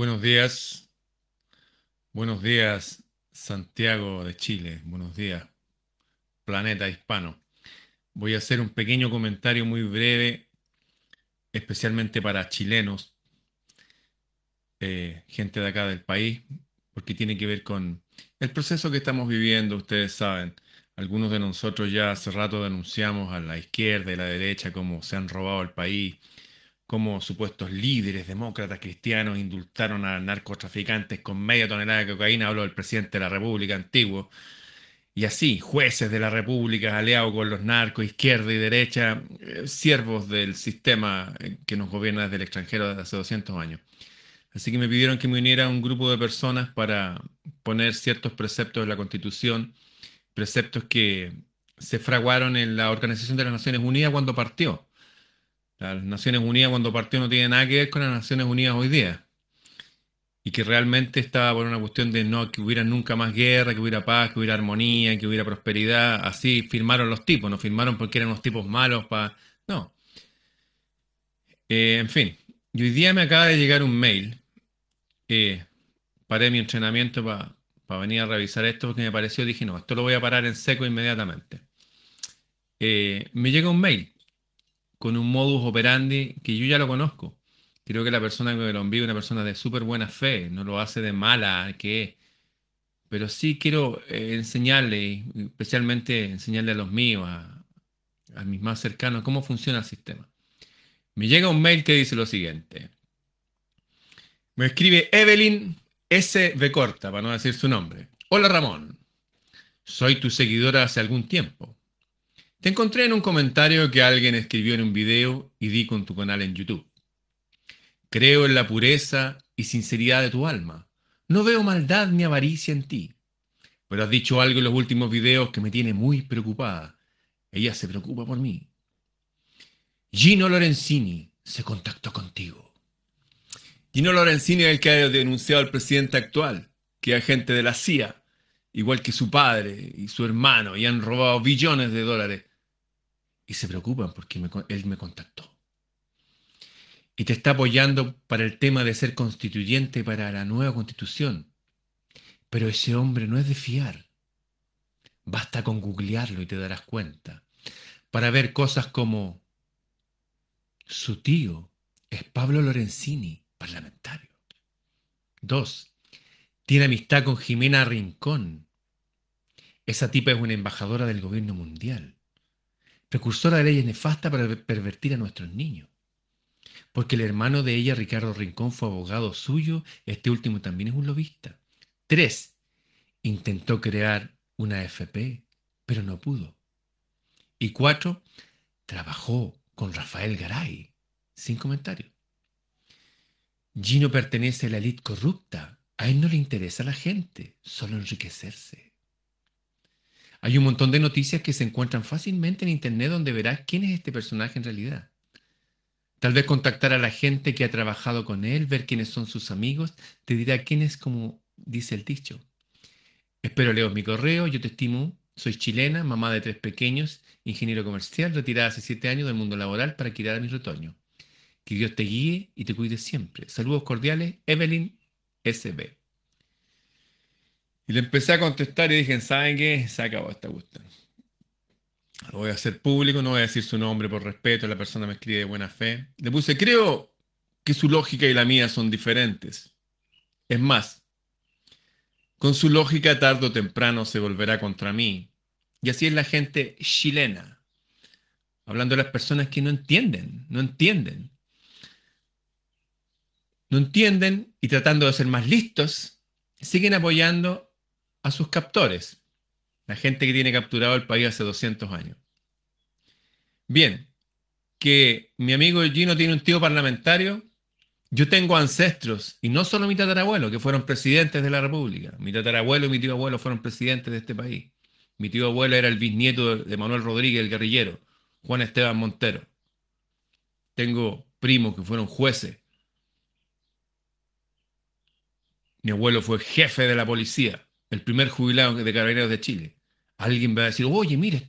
Buenos días. Buenos días, Santiago de Chile. Buenos días, planeta hispano. Voy a hacer un pequeño comentario muy breve, especialmente para chilenos, eh, gente de acá del país, porque tiene que ver con el proceso que estamos viviendo. Ustedes saben, algunos de nosotros ya hace rato denunciamos a la izquierda y la derecha cómo se han robado el país como supuestos líderes demócratas cristianos indultaron a narcotraficantes con media tonelada de cocaína, habló el presidente de la República antiguo, y así, jueces de la República aliados con los narcos, izquierda y derecha, eh, siervos del sistema que nos gobierna desde el extranjero desde hace 200 años. Así que me pidieron que me uniera a un grupo de personas para poner ciertos preceptos de la Constitución, preceptos que se fraguaron en la Organización de las Naciones Unidas cuando partió las Naciones Unidas cuando partió no tiene nada que ver con las Naciones Unidas hoy día. Y que realmente estaba por una cuestión de no que hubiera nunca más guerra, que hubiera paz, que hubiera armonía, que hubiera prosperidad. Así firmaron los tipos, no firmaron porque eran los tipos malos. No. Eh, en fin, hoy día me acaba de llegar un mail. Eh, paré mi entrenamiento para venir a revisar esto porque me pareció, dije, no, esto lo voy a parar en seco inmediatamente. Eh, me llega un mail con un modus operandi que yo ya lo conozco. Creo que la persona que lo envía es una persona de súper buena fe, no lo hace de mala, que pero sí quiero eh, enseñarle, especialmente enseñarle a los míos, a, mis más cercanos, cómo funciona el sistema. Me llega un mail que dice lo siguiente. Me escribe Evelyn S. Corta, para no decir su nombre. Hola Ramón, soy tu seguidora hace algún tiempo. Te encontré en un comentario que alguien escribió en un video y di con tu canal en YouTube. Creo en la pureza y sinceridad de tu alma. No veo maldad ni avaricia en ti. Pero has dicho algo en los últimos videos que me tiene muy preocupada. Ella se preocupa por mí. Gino Lorenzini se contactó contigo. Gino Lorenzini es el que ha denunciado al presidente actual, que es agente de la CIA, igual que su padre y su hermano, y han robado billones de dólares y se preocupan porque él me contactó. Y te está apoyando para el tema de ser constituyente para la nueva constitución. Pero ese hombre no es de fiar. Basta con googlearlo y te darás cuenta. Para ver cosas como su tío es Pablo Lorenzini, parlamentario. Dos, tiene amistad con Jimena Rincón. Esa tipa es una embajadora del gobierno mundial precursora de leyes nefastas para pervertir a nuestros niños. Porque el hermano de ella, Ricardo Rincón, fue abogado suyo, este último también es un lobista. Tres, intentó crear una FP, pero no pudo. Y cuatro, trabajó con Rafael Garay, sin comentarios. Gino pertenece a la élite corrupta. A él no le interesa la gente, solo enriquecerse. Hay un montón de noticias que se encuentran fácilmente en Internet donde verás quién es este personaje en realidad. Tal vez contactar a la gente que ha trabajado con él, ver quiénes son sus amigos, te dirá quién es como dice el dicho. Espero leo mi correo, yo te estimo, soy chilena, mamá de tres pequeños, ingeniero comercial, retirada hace siete años del mundo laboral para criar a mi retoño. Que Dios te guíe y te cuide siempre. Saludos cordiales, Evelyn SB. Y le empecé a contestar y dije, ¿saben qué? Se acabó esta cuestión. Lo voy a hacer público, no voy a decir su nombre por respeto, la persona me escribe de buena fe. Le puse, creo que su lógica y la mía son diferentes. Es más, con su lógica tarde o temprano se volverá contra mí. Y así es la gente chilena. Hablando de las personas que no entienden, no entienden. No entienden y tratando de ser más listos, siguen apoyando a sus captores, la gente que tiene capturado el país hace 200 años. Bien, que mi amigo Gino tiene un tío parlamentario, yo tengo ancestros, y no solo mi tatarabuelo, que fueron presidentes de la República. Mi tatarabuelo y mi tío abuelo fueron presidentes de este país. Mi tío abuelo era el bisnieto de Manuel Rodríguez, el guerrillero, Juan Esteban Montero. Tengo primos que fueron jueces. Mi abuelo fue jefe de la policía el primer jubilado de Carabineros de Chile. Alguien va a decir, oye, mire,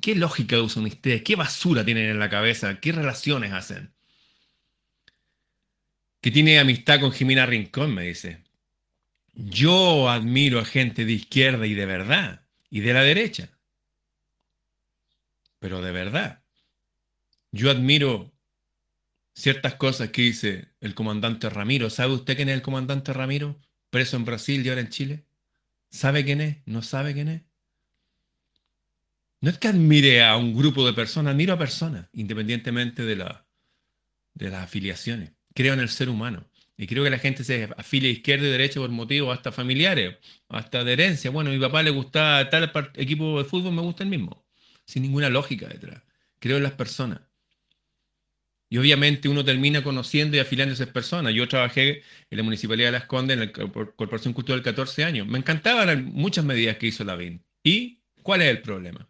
¿qué lógica usan ustedes? ¿Qué basura tienen en la cabeza? ¿Qué relaciones hacen? que tiene amistad con Jimena Rincón, me dice. Yo admiro a gente de izquierda y de verdad, y de la derecha. Pero de verdad. Yo admiro ciertas cosas que dice el comandante Ramiro. ¿Sabe usted quién es el comandante Ramiro? Preso en Brasil y ahora en Chile. ¿Sabe quién es? ¿No sabe quién es? No es que admire a un grupo de personas, admiro a personas, independientemente de, la, de las afiliaciones. Creo en el ser humano. Y creo que la gente se afilia izquierda y derecha por motivos hasta familiares, hasta de herencia. Bueno, a mi papá le gusta tal equipo de fútbol, me gusta el mismo. Sin ninguna lógica detrás. Creo en las personas. Y obviamente uno termina conociendo y afiliando a esas personas. Yo trabajé en la Municipalidad de Las Condes, en la Corporación Cultural 14 años. Me encantaban muchas medidas que hizo la BIN. ¿Y cuál es el problema?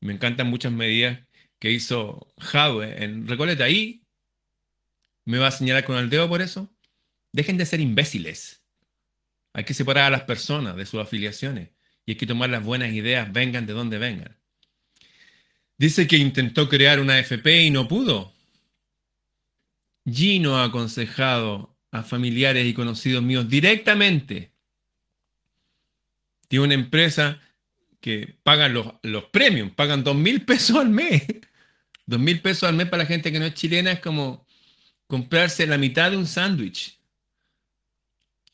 Me encantan muchas medidas que hizo Jadwe en Recoleta. ¿Y me va a señalar con el dedo por eso? Dejen de ser imbéciles. Hay que separar a las personas de sus afiliaciones. Y hay que tomar las buenas ideas, vengan de donde vengan. Dice que intentó crear una FP y no pudo. Gino ha aconsejado a familiares y conocidos míos directamente. Tiene una empresa que pagan los, los premios, pagan dos mil pesos al mes. Dos mil pesos al mes para la gente que no es chilena es como comprarse la mitad de un sándwich.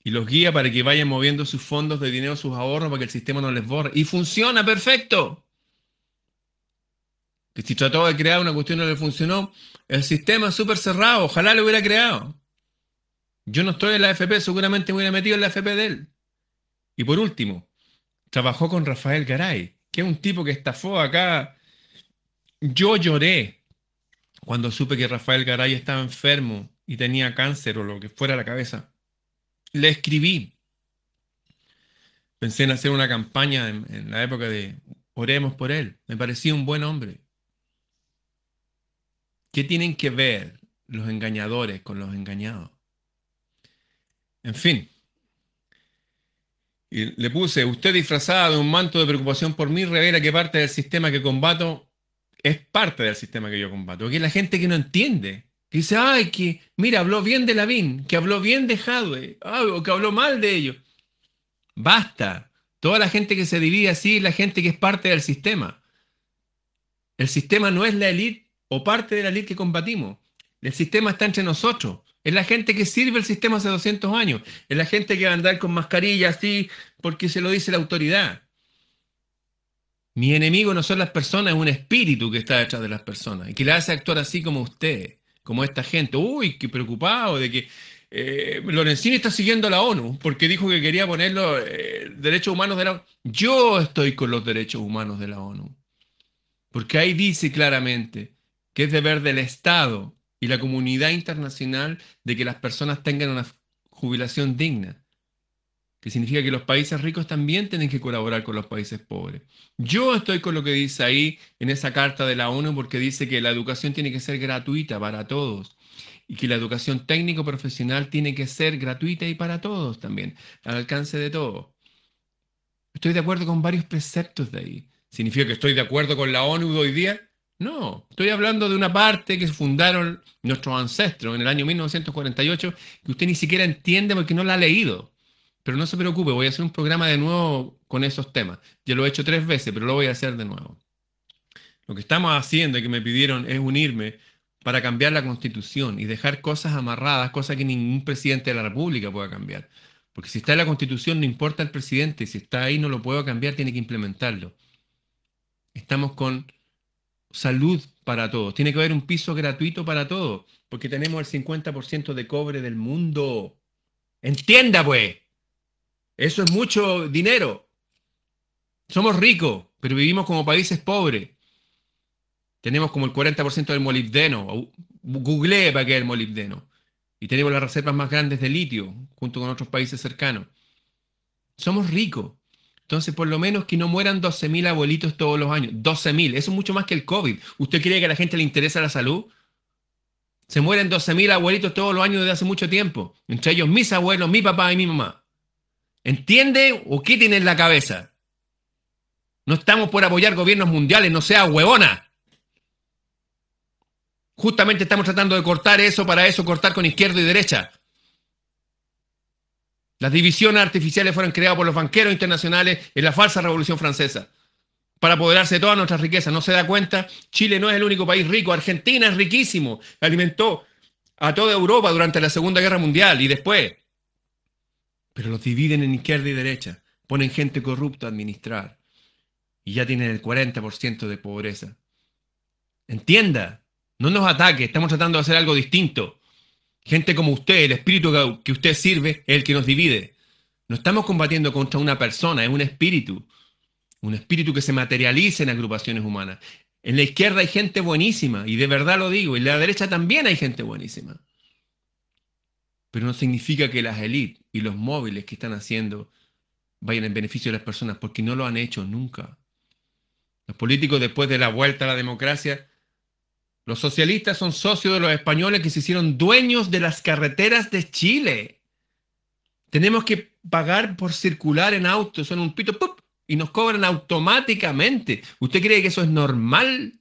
Y los guía para que vayan moviendo sus fondos de dinero, sus ahorros, para que el sistema no les borre. Y funciona perfecto. Que si trató de crear una cuestión y no le funcionó, el sistema es súper cerrado, ojalá lo hubiera creado. Yo no estoy en la FP, seguramente me hubiera metido en la FP de él. Y por último, trabajó con Rafael Garay, que es un tipo que estafó acá. Yo lloré cuando supe que Rafael Garay estaba enfermo y tenía cáncer o lo que fuera la cabeza. Le escribí. Pensé en hacer una campaña en, en la época de oremos por él. Me parecía un buen hombre. ¿Qué tienen que ver los engañadores con los engañados? En fin. Y le puse, usted disfrazada de un manto de preocupación por mí revela que parte del sistema que combato es parte del sistema que yo combato. Porque la gente que no entiende, que dice, ay, que, mira, habló bien de Lavín, que habló bien de Hadwe, o que habló mal de ellos. Basta. Toda la gente que se divide así es la gente que es parte del sistema. El sistema no es la élite o parte de la ley que combatimos. El sistema está entre nosotros. Es la gente que sirve el sistema hace 200 años. Es la gente que va a andar con mascarilla así porque se lo dice la autoridad. Mi enemigo no son las personas, es un espíritu que está detrás de las personas y que le hace actuar así como usted, como esta gente. Uy, qué preocupado de que eh, Lorenzini está siguiendo a la ONU porque dijo que quería poner los eh, derechos humanos de la ONU. Yo estoy con los derechos humanos de la ONU. Porque ahí dice claramente que es deber del Estado y la comunidad internacional de que las personas tengan una jubilación digna, que significa que los países ricos también tienen que colaborar con los países pobres. Yo estoy con lo que dice ahí en esa carta de la ONU porque dice que la educación tiene que ser gratuita para todos y que la educación técnico-profesional tiene que ser gratuita y para todos también, al alcance de todos. Estoy de acuerdo con varios preceptos de ahí. ¿Significa que estoy de acuerdo con la ONU hoy día? No, estoy hablando de una parte que fundaron nuestros ancestros en el año 1948 que usted ni siquiera entiende porque no la ha leído. Pero no se preocupe, voy a hacer un programa de nuevo con esos temas. Ya lo he hecho tres veces, pero lo voy a hacer de nuevo. Lo que estamos haciendo y que me pidieron es unirme para cambiar la constitución y dejar cosas amarradas, cosas que ningún presidente de la República pueda cambiar. Porque si está en la constitución no importa el presidente, si está ahí no lo puedo cambiar, tiene que implementarlo. Estamos con salud para todos. Tiene que haber un piso gratuito para todos, porque tenemos el 50% de cobre del mundo. Entienda, pues. Eso es mucho dinero. Somos ricos, pero vivimos como países pobres. Tenemos como el 40% del molibdeno. Google para qué es el molibdeno. Y tenemos las reservas más grandes de litio, junto con otros países cercanos. Somos ricos. Entonces, por lo menos que no mueran 12.000 abuelitos todos los años. 12.000, eso es mucho más que el COVID. ¿Usted cree que a la gente le interesa la salud? Se mueren 12.000 abuelitos todos los años desde hace mucho tiempo. Entre ellos mis abuelos, mi papá y mi mamá. ¿Entiende o qué tiene en la cabeza? No estamos por apoyar gobiernos mundiales, no sea huevona. Justamente estamos tratando de cortar eso, para eso cortar con izquierda y derecha. Las divisiones artificiales fueron creadas por los banqueros internacionales en la falsa revolución francesa para apoderarse de todas nuestras riquezas. ¿No se da cuenta? Chile no es el único país rico. Argentina es riquísimo. Alimentó a toda Europa durante la Segunda Guerra Mundial y después. Pero los dividen en izquierda y derecha. Ponen gente corrupta a administrar. Y ya tienen el 40% de pobreza. Entienda. No nos ataque. Estamos tratando de hacer algo distinto. Gente como usted, el espíritu que usted sirve es el que nos divide. No estamos combatiendo contra una persona, es un espíritu. Un espíritu que se materializa en agrupaciones humanas. En la izquierda hay gente buenísima, y de verdad lo digo, y en la derecha también hay gente buenísima. Pero no significa que las élites y los móviles que están haciendo vayan en beneficio de las personas, porque no lo han hecho nunca. Los políticos después de la vuelta a la democracia los socialistas son socios de los españoles que se hicieron dueños de las carreteras de Chile. Tenemos que pagar por circular en autos, en un pito, ¡pup! y nos cobran automáticamente. ¿Usted cree que eso es normal?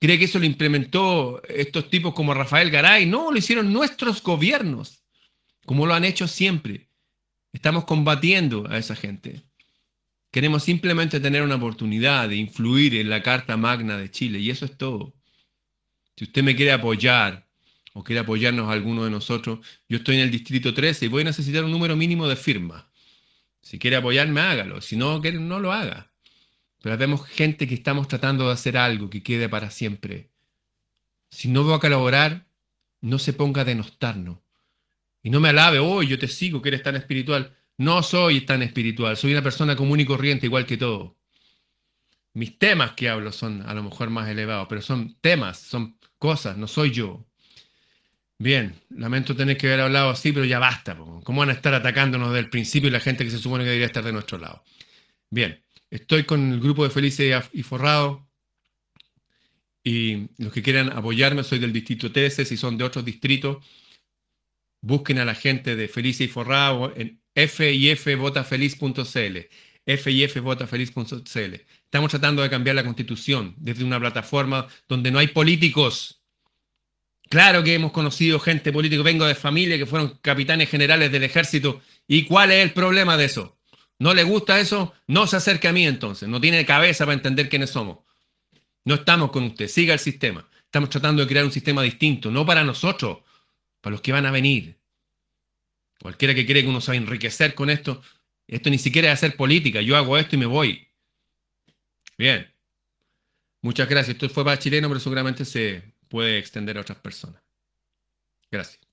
¿Cree que eso lo implementó estos tipos como Rafael Garay? No, lo hicieron nuestros gobiernos, como lo han hecho siempre. Estamos combatiendo a esa gente. Queremos simplemente tener una oportunidad de influir en la Carta Magna de Chile y eso es todo. Si usted me quiere apoyar o quiere apoyarnos a alguno de nosotros, yo estoy en el Distrito 13 y voy a necesitar un número mínimo de firmas. Si quiere apoyarme, hágalo. Si no, no lo haga. Pero vemos gente que estamos tratando de hacer algo que quede para siempre. Si no voy a colaborar, no se ponga a denostarnos. Y no me alabe, oh, yo te sigo, que eres tan espiritual. No soy tan espiritual, soy una persona común y corriente igual que todo. Mis temas que hablo son a lo mejor más elevados, pero son temas, son cosas, no soy yo. Bien, lamento tener que haber hablado así, pero ya basta. ¿Cómo van a estar atacándonos desde el principio y la gente que se supone que debería estar de nuestro lado? Bien, estoy con el grupo de Felices y Forrado. Y los que quieran apoyarme, soy del distrito 13, si son de otros distritos, busquen a la gente de Felices y Forrado en fifvotafeliz.cl. fifvotafeliz.cl. Estamos tratando de cambiar la constitución desde una plataforma donde no hay políticos. Claro que hemos conocido gente política, vengo de familia que fueron capitanes generales del ejército. ¿Y cuál es el problema de eso? ¿No le gusta eso? No se acerque a mí entonces. No tiene cabeza para entender quiénes somos. No estamos con usted. Siga el sistema. Estamos tratando de crear un sistema distinto, no para nosotros, para los que van a venir. Cualquiera que cree que uno a enriquecer con esto, esto ni siquiera es hacer política. Yo hago esto y me voy. Bien. Muchas gracias. Esto fue para chileno, pero seguramente se puede extender a otras personas. Gracias.